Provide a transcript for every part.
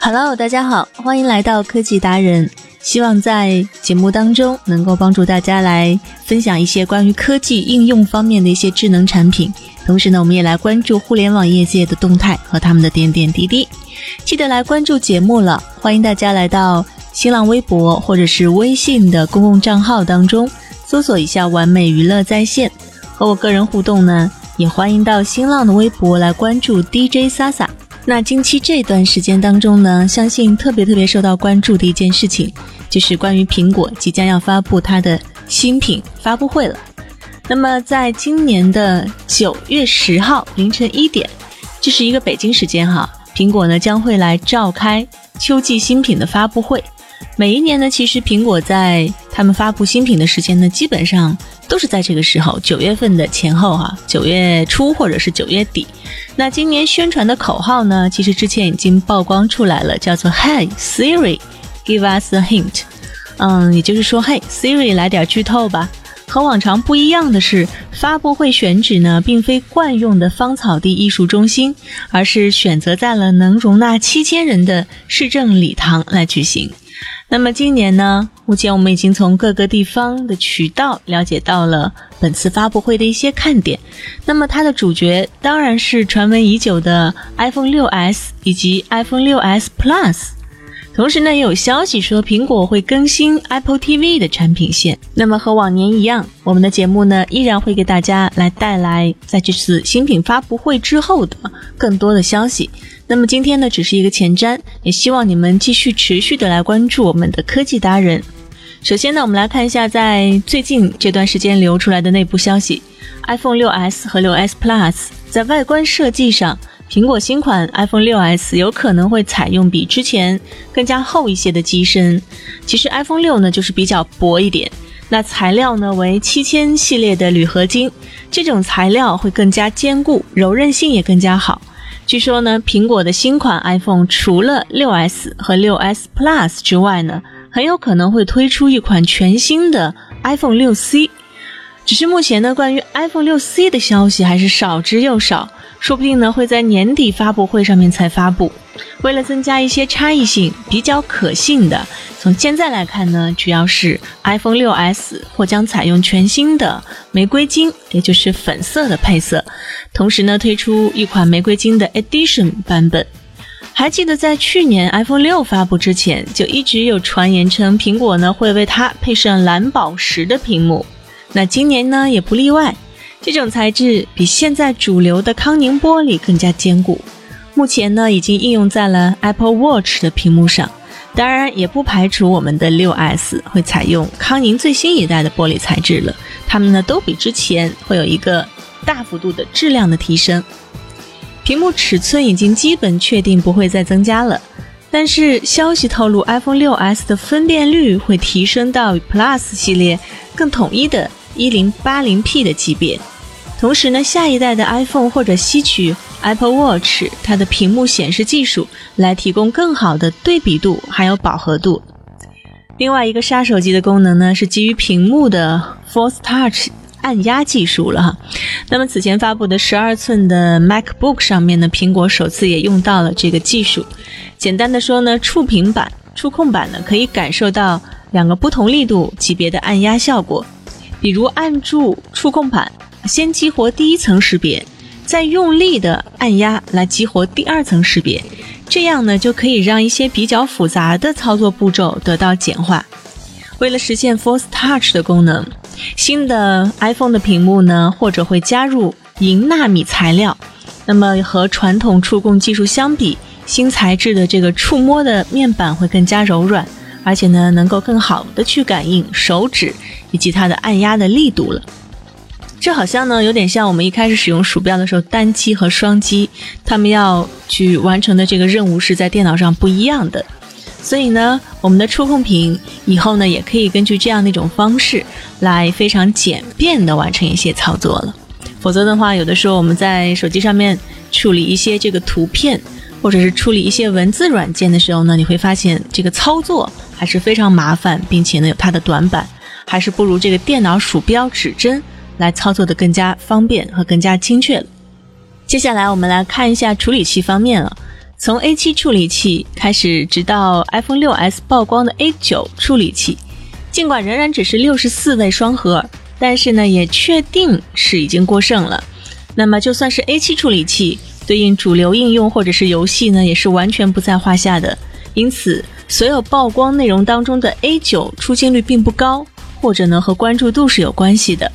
Hello，大家好，欢迎来到科技达人。希望在节目当中能够帮助大家来分享一些关于科技应用方面的一些智能产品。同时呢，我们也来关注互联网业界的动态和他们的点点滴滴。记得来关注节目了，欢迎大家来到新浪微博或者是微信的公共账号当中搜索一下“完美娱乐在线”，和我个人互动呢。也欢迎到新浪的微博来关注 DJ Sasa。那近期这段时间当中呢，相信特别特别受到关注的一件事情，就是关于苹果即将要发布它的新品发布会了。那么在今年的九月十号凌晨一点，这是一个北京时间哈，苹果呢将会来召开秋季新品的发布会。每一年呢，其实苹果在他们发布新品的时间呢，基本上都是在这个时候，九月份的前后哈，九月初或者是九月底。那今年宣传的口号呢，其实之前已经曝光出来了，叫做 “Hey Siri, give us a hint”。嗯，也就是说，Hey Siri，来点剧透吧。和往常不一样的是，发布会选址呢，并非惯用的芳草地艺术中心，而是选择在了能容纳七千人的市政礼堂来举行。那么今年呢？目前我们已经从各个地方的渠道了解到了本次发布会的一些看点。那么它的主角当然是传闻已久的 iPhone 6s 以及 iPhone 6s Plus。同时呢，也有消息说苹果会更新 Apple TV 的产品线。那么和往年一样，我们的节目呢依然会给大家来带来在这次新品发布会之后的更多的消息。那么今天呢，只是一个前瞻，也希望你们继续持续的来关注我们的科技达人。首先呢，我们来看一下在最近这段时间流出来的内部消息：iPhone 6s 和 6s Plus 在外观设计上。苹果新款 iPhone 6s 有可能会采用比之前更加厚一些的机身。其实 iPhone 6呢就是比较薄一点，那材料呢为七千系列的铝合金，这种材料会更加坚固，柔韧性也更加好。据说呢，苹果的新款 iPhone 除了 6s 和 6s Plus 之外呢，很有可能会推出一款全新的 iPhone 6c。只是目前呢，关于 iPhone 6c 的消息还是少之又少。说不定呢会在年底发布会上面才发布。为了增加一些差异性，比较可信的，从现在来看呢，主要是 iPhone 6s 或将采用全新的玫瑰金，也就是粉色的配色，同时呢推出一款玫瑰金的 Edition 版本。还记得在去年 iPhone 6发布之前，就一直有传言称苹果呢会为它配上蓝宝石的屏幕，那今年呢也不例外。这种材质比现在主流的康宁玻璃更加坚固，目前呢已经应用在了 Apple Watch 的屏幕上。当然，也不排除我们的 6s 会采用康宁最新一代的玻璃材质了。它们呢都比之前会有一个大幅度的质量的提升。屏幕尺寸已经基本确定不会再增加了，但是消息透露 iPhone 6s 的分辨率会提升到 Plus 系列更统一的 1080p 的级别。同时呢，下一代的 iPhone 或者吸取 Apple Watch 它的屏幕显示技术来提供更好的对比度还有饱和度。另外一个杀手级的功能呢，是基于屏幕的 Force Touch 按压技术了哈。那么此前发布的十二寸的 MacBook 上面呢，苹果首次也用到了这个技术。简单的说呢，触屏板、触控板呢可以感受到两个不同力度级别的按压效果，比如按住触控板。先激活第一层识别，再用力的按压来激活第二层识别，这样呢就可以让一些比较复杂的操作步骤得到简化。为了实现 Force Touch 的功能，新的 iPhone 的屏幕呢或者会加入银纳米材料。那么和传统触控技术相比，新材质的这个触摸的面板会更加柔软，而且呢，能够更好的去感应手指以及它的按压的力度了。这好像呢，有点像我们一开始使用鼠标的时候，单击和双击，他们要去完成的这个任务是在电脑上不一样的。所以呢，我们的触控屏以后呢，也可以根据这样的一种方式来非常简便的完成一些操作了。否则的话，有的时候我们在手机上面处理一些这个图片，或者是处理一些文字软件的时候呢，你会发现这个操作还是非常麻烦，并且呢有它的短板，还是不如这个电脑鼠标指针。来操作的更加方便和更加精确了。接下来我们来看一下处理器方面了。从 A7 处理器开始，直到 iPhone 6s 曝光的 A9 处理器，尽管仍然只是六十四位双核，但是呢，也确定是已经过剩了。那么就算是 A7 处理器，对应主流应用或者是游戏呢，也是完全不在话下的。因此，所有曝光内容当中的 A9 出镜率并不高，或者呢和关注度是有关系的。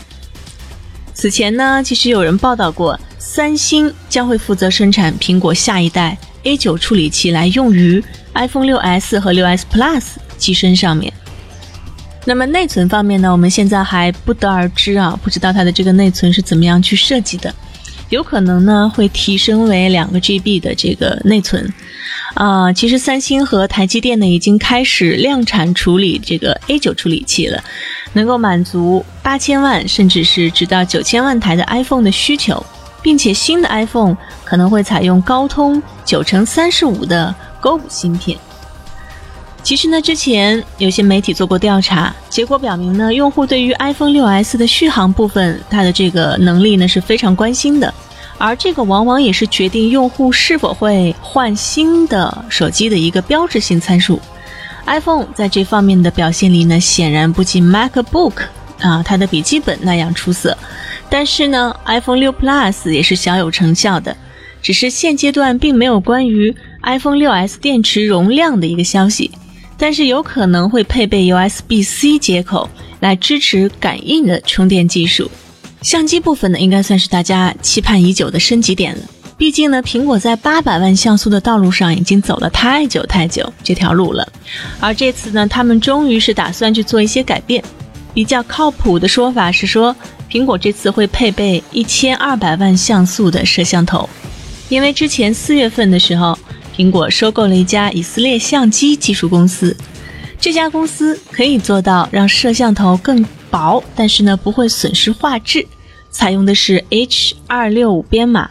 此前呢，其实有人报道过，三星将会负责生产苹果下一代 A9 处理器，来用于 iPhone 6s 和 6s Plus 机身上面。那么内存方面呢，我们现在还不得而知啊，不知道它的这个内存是怎么样去设计的，有可能呢会提升为两个 GB 的这个内存。啊，其实三星和台积电呢已经开始量产处理这个 A9 处理器了，能够满足八千万甚至是直到九千万台的 iPhone 的需求，并且新的 iPhone 可能会采用高通九乘三十五的 Go 芯片。其实呢，之前有些媒体做过调查，结果表明呢，用户对于 iPhone 6s 的续航部分，它的这个能力呢是非常关心的。而这个往往也是决定用户是否会换新的手机的一个标志性参数。iPhone 在这方面的表现力呢，显然不及 MacBook 啊，它的笔记本那样出色。但是呢，iPhone 6 Plus 也是小有成效的，只是现阶段并没有关于 iPhone 6s 电池容量的一个消息，但是有可能会配备 USB-C 接口来支持感应的充电技术。相机部分呢，应该算是大家期盼已久的升级点了。毕竟呢，苹果在八百万像素的道路上已经走了太久太久这条路了。而这次呢，他们终于是打算去做一些改变。比较靠谱的说法是说，苹果这次会配备一千二百万像素的摄像头。因为之前四月份的时候，苹果收购了一家以色列相机技术公司，这家公司可以做到让摄像头更。薄，但是呢不会损失画质，采用的是 H 二六五编码，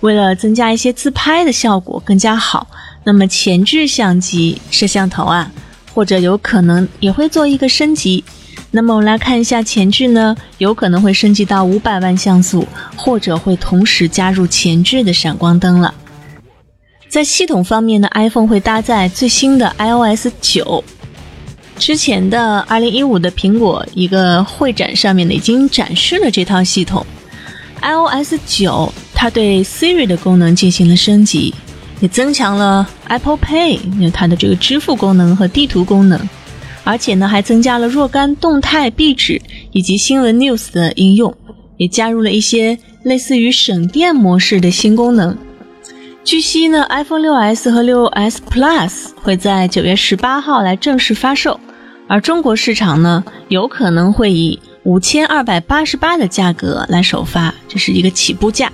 为了增加一些自拍的效果更加好，那么前置相机摄像头啊，或者有可能也会做一个升级。那么我们来看一下前置呢，有可能会升级到五百万像素，或者会同时加入前置的闪光灯了。在系统方面呢，iPhone 会搭载最新的 iOS 九。之前的二零一五的苹果一个会展上面呢，已经展示了这套系统。iOS 九，它对 Siri 的功能进行了升级，也增强了 Apple Pay 它的这个支付功能和地图功能，而且呢还增加了若干动态壁纸以及新闻 News 的应用，也加入了一些类似于省电模式的新功能。据悉呢，iPhone 6s 和 6s Plus 会在九月十八号来正式发售，而中国市场呢，有可能会以五千二百八十八的价格来首发，这是一个起步价。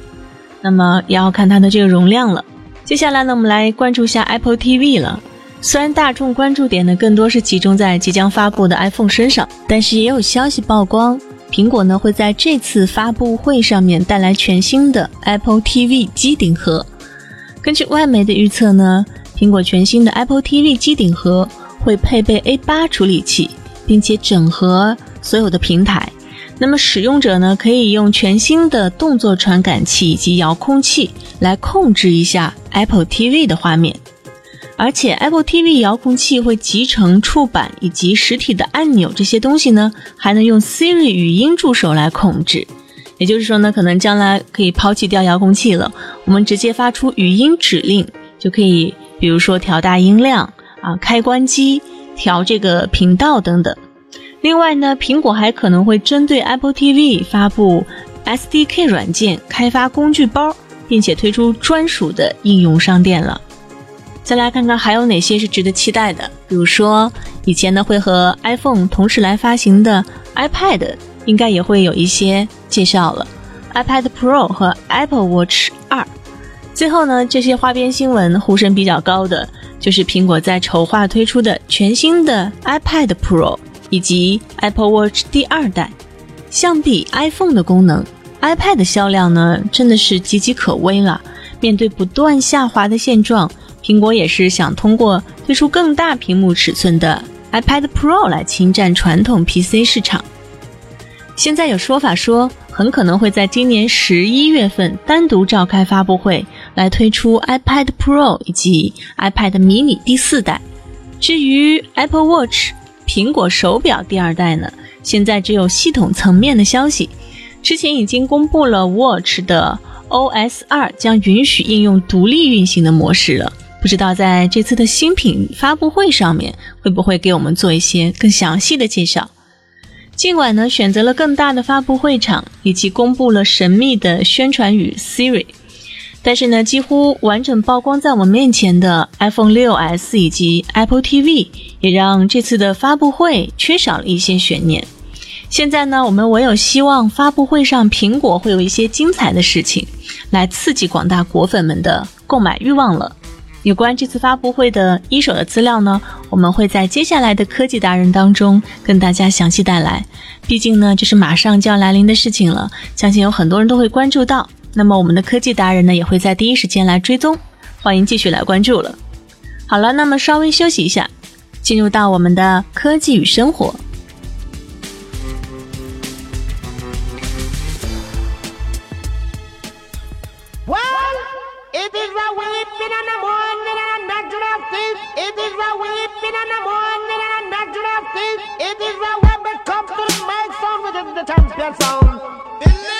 那么也要看它的这个容量了。接下来呢，我们来关注一下 Apple TV 了。虽然大众关注点呢更多是集中在即将发布的 iPhone 身上，但是也有消息曝光，苹果呢会在这次发布会上面带来全新的 Apple TV 机顶盒。根据外媒的预测呢，苹果全新的 Apple TV 机顶盒会配备 A8 处理器，并且整合所有的平台。那么使用者呢，可以用全新的动作传感器以及遥控器来控制一下 Apple TV 的画面。而且 Apple TV 遥控器会集成触板以及实体的按钮这些东西呢，还能用 Siri 语音助手来控制。也就是说呢，可能将来可以抛弃掉遥控器了，我们直接发出语音指令就可以，比如说调大音量啊、开关机、调这个频道等等。另外呢，苹果还可能会针对 Apple TV 发布 SDK 软件开发工具包，并且推出专属的应用商店了。再来看看还有哪些是值得期待的，比如说以前呢会和 iPhone 同时来发行的 iPad，应该也会有一些介绍了，iPad Pro 和 Apple Watch 二。最后呢，这些花边新闻呼声比较高的，就是苹果在筹划推出的全新的 iPad Pro 以及 Apple Watch 第二代。相比 iPhone 的功能，iPad 的销量呢真的是岌岌可危了。面对不断下滑的现状，苹果也是想通过推出更大屏幕尺寸的 iPad Pro 来侵占传统 PC 市场。现在有说法说，很可能会在今年十一月份单独召开发布会。来推出 iPad Pro 以及 iPad mini 第四代。至于 Apple Watch 苹果手表第二代呢，现在只有系统层面的消息。之前已经公布了 Watch 的 OS 二将允许应用独立运行的模式了。不知道在这次的新品发布会上面会不会给我们做一些更详细的介绍？尽管呢选择了更大的发布会场，以及公布了神秘的宣传语 Siri。但是呢，几乎完整曝光在我们面前的 iPhone 6s 以及 Apple TV，也让这次的发布会缺少了一些悬念。现在呢，我们唯有希望发布会上苹果会有一些精彩的事情，来刺激广大果粉们的购买欲望了。有关这次发布会的一手的资料呢，我们会在接下来的科技达人当中跟大家详细带来。毕竟呢，这是马上就要来临的事情了，相信有很多人都会关注到。那么我们的科技达人呢，也会在第一时间来追踪，欢迎继续来关注了。好了，那么稍微休息一下，进入到我们的科技与生活。It is the web that comes to the microphone within the champion sound.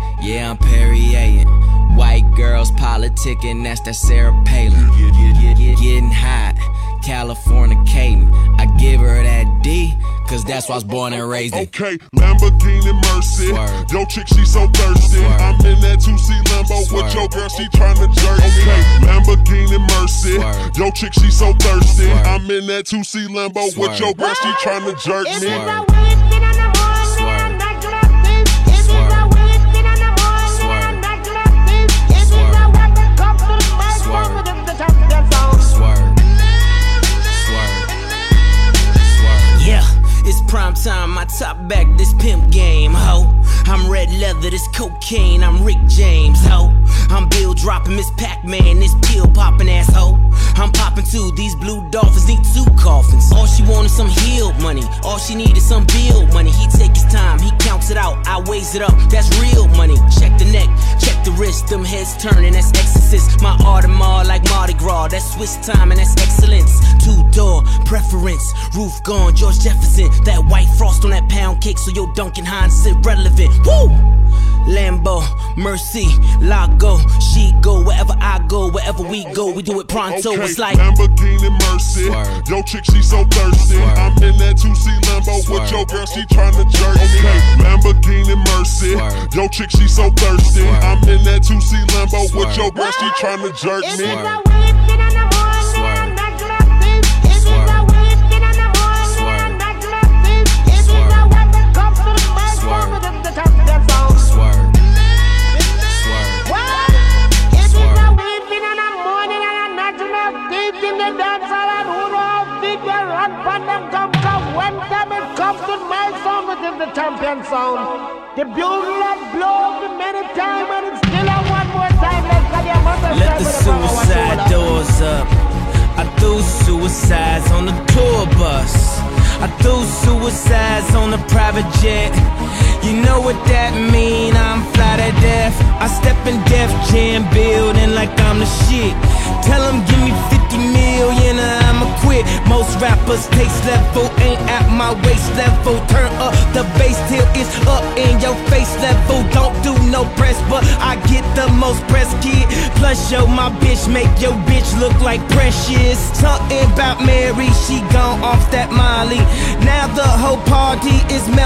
yeah, I'm Perrier. White girls politicking, that's that Sarah Palin. Getting hot, California Californicating. I give her that D, cause that's why I was born and raised in. Okay, Lamborghini Mercy. Swerve. Yo, chick, she so thirsty. Swerve. I'm in that 2C Lambo Swerve. with your girl, she tryna jerk. Me. Okay, Lamborghini Mercy. Swerve. Yo, chick, she so thirsty. I'm in that 2C Lambo with your girl, she tryna jerk me. My top back, this pimp game, ho. I'm red leather, this cocaine, I'm Rick James, ho. I'm Bill dropping Miss Pac Man, this pill popping asshole. I'm popping too, these blue dolphins need two coffins. All she wanted some healed money, all she needed some bill money. He take his time, he counts it out, I weighs it up, that's real money. Check the neck, check the wrist, them heads turning, that's exorcist. My Audemars like Swiss time and that's excellence. Two door preference, roof gone, George Jefferson. That white frost on that pound cake, so your Duncan Hines sit relevant. Woo! Lambo, Mercy, Lago, she go wherever I go, wherever we go, we do it pronto. Okay, it's like Lamborghini Mercy. Swerve. Yo, chick, she so thirsty. Swerve. I'm in that 2C Lambo Swerve. with your girl, she tryna jerk me. Okay, Lamborghini Mercy. Swerve. Yo, chick, she so thirsty. I'm in that 2C Lambo with your girl, she tryna jerk me. and who run from them when it comes to my the champion sound. The bugle that blows many time and it's still a one more time. Let the suicide doors up. I threw suicides on the tour bus. I threw suicides on the private jet. You know what that mean? I'm fly to death. I step in Def Jam building like I'm the shit. Tell 'em give me 50 million or I'ma quit. Most rappers taste level ain't at my waist level. Turn up the bass till it's up in your face level. Don't do no press, but I get the most press kid. Plus, yo, my bitch make your bitch look like precious. Something about Mary, she gone off that Molly. Now the whole party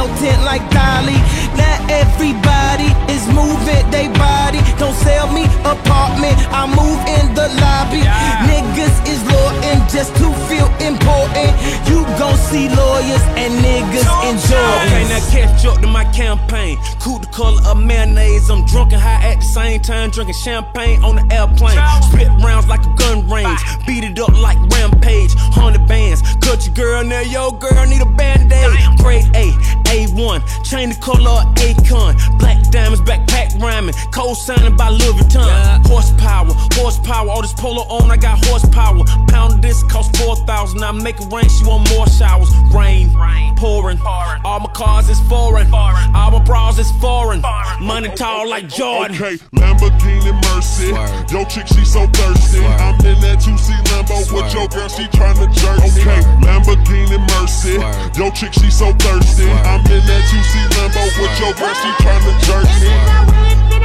melting like Dolly. Now everybody is moving they body. Don't sell me apartment, I move in the lobby. Niggas is loyal just to feel important. You gon' see lawyers and niggas enjoy. Okay, now catch up to my campaign. Cool the color of mayonnaise. I'm drunk and high at the same time, drinking champagne on the airplane. Spit rounds like a gun range. Beat it up like rampage. Hundred bands. Cut your girl now, yo girl need a band-aid. Grade A, A1. Chain the color of Akon. Black diamonds, backpack rhyming. Cold signing by Louis Vuitton. Horsepower, horsepower. All this polo on, I got horsepower. Pound of this cost 4,000. I make it rain, she want more showers. Rain, rain pouring. All my cars is foreign. foreign. All my bras is foreign. Money tall like Jordan. Okay, Lamborghini Mercy. Yo, chick, she so thirsty. I'm in that 2C Lambo with your girl, she tryna jerk. Okay, Lamborghini Mercy. Yo, chick, she so thirsty. I'm in that 2C Lambo with your girl, she tryna jerk me.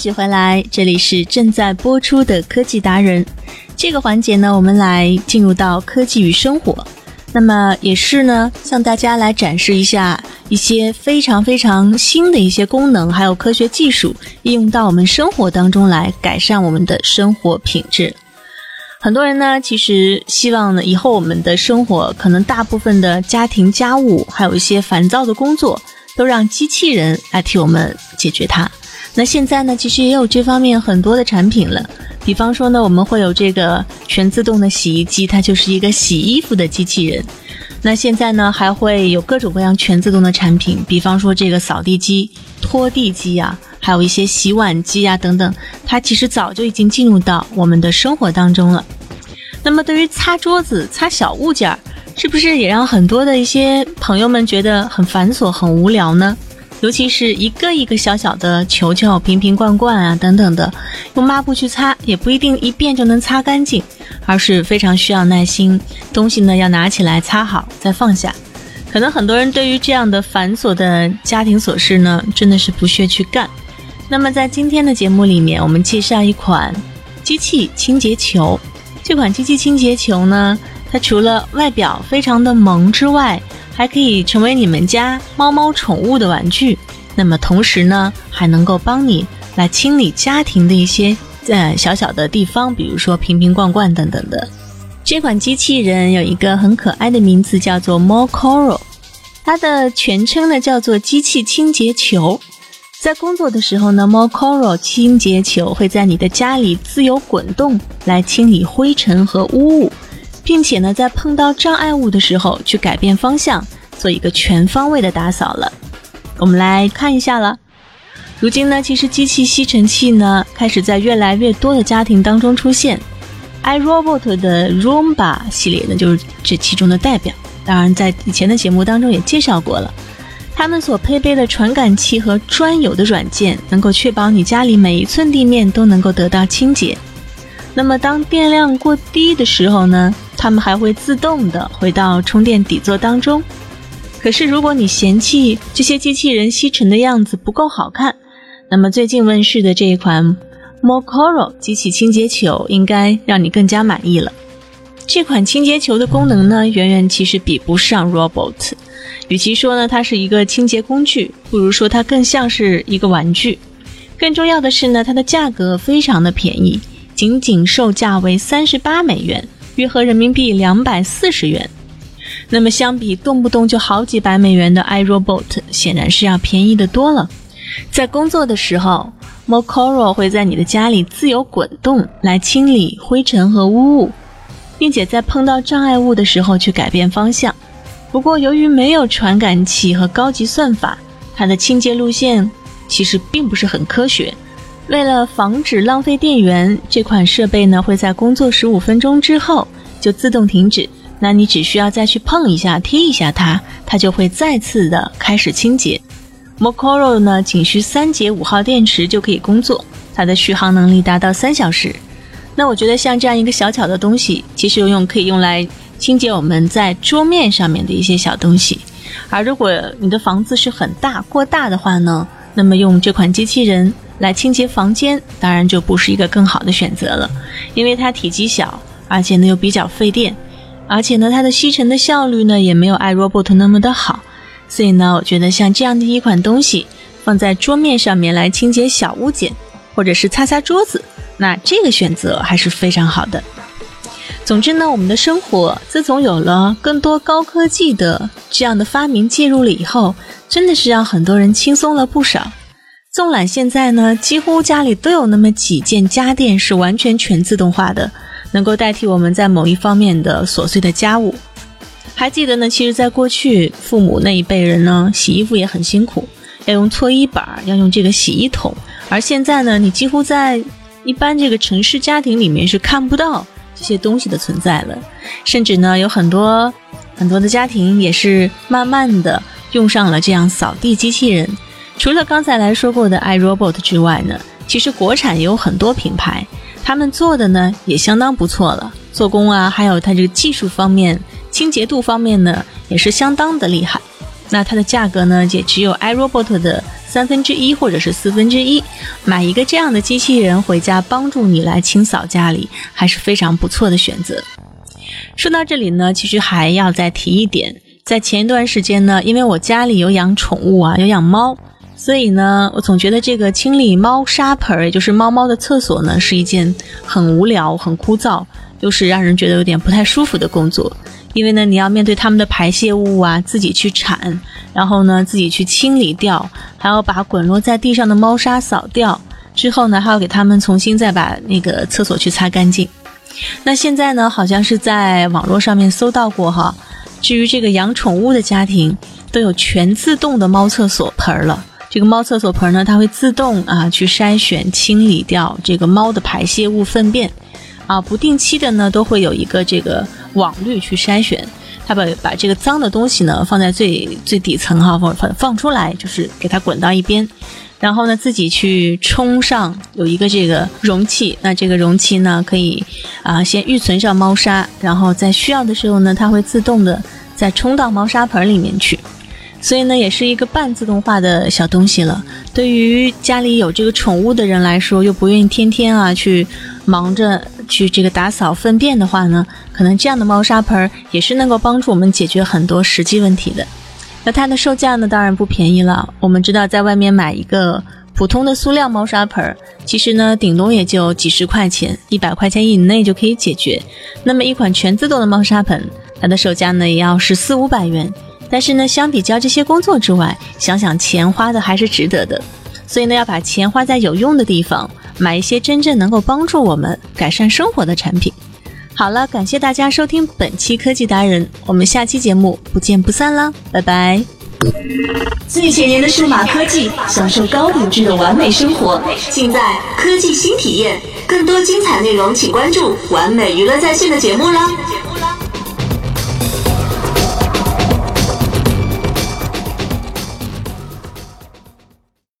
续回来，这里是正在播出的科技达人。这个环节呢，我们来进入到科技与生活。那么也是呢，向大家来展示一下一些非常非常新的一些功能，还有科学技术应用到我们生活当中来，改善我们的生活品质。很多人呢，其实希望呢，以后我们的生活可能大部分的家庭家务，还有一些烦躁的工作，都让机器人来替我们解决它。那现在呢，其实也有这方面很多的产品了。比方说呢，我们会有这个全自动的洗衣机，它就是一个洗衣服的机器人。那现在呢，还会有各种各样全自动的产品，比方说这个扫地机、拖地机啊，还有一些洗碗机啊等等，它其实早就已经进入到我们的生活当中了。那么对于擦桌子、擦小物件儿，是不是也让很多的一些朋友们觉得很繁琐、很无聊呢？尤其是一个一个小小的球球、瓶瓶罐罐啊等等的，用抹布去擦也不一定一遍就能擦干净，而是非常需要耐心。东西呢要拿起来擦好再放下。可能很多人对于这样的繁琐的家庭琐事呢，真的是不屑去干。那么在今天的节目里面，我们介绍一款机器清洁球。这款机器清洁球呢，它除了外表非常的萌之外，还可以成为你们家猫猫宠物的玩具。那么同时呢，还能够帮你来清理家庭的一些呃小小的地方，比如说瓶瓶罐罐等等的。这款机器人有一个很可爱的名字，叫做 Mocoro，它的全称呢叫做机器清洁球。在工作的时候呢，Mocoro 清洁球会在你的家里自由滚动，来清理灰尘和污物。并且呢，在碰到障碍物的时候，去改变方向，做一个全方位的打扫了。我们来看一下了。如今呢，其实机器吸尘器呢，开始在越来越多的家庭当中出现。iRobot 的 Roomba 系列呢，就是这其中的代表。当然在以前的节目当中也介绍过了。它们所配备的传感器和专有的软件，能够确保你家里每一寸地面都能够得到清洁。那么当电量过低的时候呢，它们还会自动的回到充电底座当中。可是如果你嫌弃这些机器人吸尘的样子不够好看，那么最近问世的这一款 Mocoro 机器清洁球应该让你更加满意了。这款清洁球的功能呢，远远其实比不上 Robot。与其说呢它是一个清洁工具，不如说它更像是一个玩具。更重要的是呢，它的价格非常的便宜，仅仅售价为三十八美元，约合人民币两百四十元。那么相比动不动就好几百美元的 iRobot，显然是要便宜的多了。在工作的时候，Mocoro 会在你的家里自由滚动，来清理灰尘和污物，并且在碰到障碍物的时候去改变方向。不过，由于没有传感器和高级算法，它的清洁路线其实并不是很科学。为了防止浪费电源，这款设备呢会在工作十五分钟之后就自动停止。那你只需要再去碰一下、踢一下它，它就会再次的开始清洁。Mocoro 呢仅需三节五号电池就可以工作，它的续航能力达到三小时。那我觉得像这样一个小巧的东西，其实用可以用来。清洁我们在桌面上面的一些小东西，而如果你的房子是很大过大的话呢，那么用这款机器人来清洁房间，当然就不是一个更好的选择了，因为它体积小，而且呢又比较费电，而且呢它的吸尘的效率呢也没有 iRobot 那么的好，所以呢我觉得像这样的一款东西放在桌面上面来清洁小物件，或者是擦擦桌子，那这个选择还是非常好的。总之呢，我们的生活自从有了更多高科技的这样的发明介入了以后，真的是让很多人轻松了不少。纵览现在呢，几乎家里都有那么几件家电是完全全自动化的，能够代替我们在某一方面的琐碎的家务。还记得呢，其实，在过去父母那一辈人呢，洗衣服也很辛苦，要用搓衣板，要用这个洗衣桶。而现在呢，你几乎在一般这个城市家庭里面是看不到。这些东西的存在了，甚至呢，有很多很多的家庭也是慢慢的用上了这样扫地机器人。除了刚才来说过的 iRobot 之外呢，其实国产也有很多品牌，他们做的呢也相当不错了，做工啊，还有它这个技术方面、清洁度方面呢，也是相当的厉害。那它的价格呢，也只有 iRobot 的。三分之一或者是四分之一，买一个这样的机器人回家帮助你来清扫家里，还是非常不错的选择。说到这里呢，其实还要再提一点，在前一段时间呢，因为我家里有养宠物啊，有养猫，所以呢，我总觉得这个清理猫砂盆，也就是猫猫的厕所呢，是一件很无聊、很枯燥，又是让人觉得有点不太舒服的工作。因为呢，你要面对它们的排泄物啊，自己去铲，然后呢，自己去清理掉，还要把滚落在地上的猫砂扫掉，之后呢，还要给它们重新再把那个厕所去擦干净。那现在呢，好像是在网络上面搜到过哈，至于这个养宠物的家庭都有全自动的猫厕所盆了。这个猫厕所盆呢，它会自动啊去筛选清理掉这个猫的排泄物粪便。啊，不定期的呢，都会有一个这个网滤去筛选，它把把这个脏的东西呢放在最最底层哈，放放放出来，就是给它滚到一边，然后呢自己去冲上有一个这个容器，那这个容器呢可以啊先预存上猫砂，然后在需要的时候呢，它会自动的再冲到猫砂盆里面去。所以呢，也是一个半自动化的小东西了。对于家里有这个宠物的人来说，又不愿意天天啊去忙着去这个打扫粪便的话呢，可能这样的猫砂盆也是能够帮助我们解决很多实际问题的。那它的售价呢，当然不便宜了。我们知道，在外面买一个普通的塑料猫砂盆，其实呢，顶多也就几十块钱，一百块钱以内就可以解决。那么一款全自动的猫砂盆，它的售价呢，也要是四五百元。但是呢，相比较这些工作之外，想想钱花的还是值得的。所以呢，要把钱花在有用的地方，买一些真正能够帮助我们改善生活的产品。好了，感谢大家收听本期科技达人，我们下期节目不见不散啦，拜拜。最前沿的数码科技，享受高品质的完美生活，尽在科技新体验。更多精彩内容，请关注完美娱乐在线的节目啦。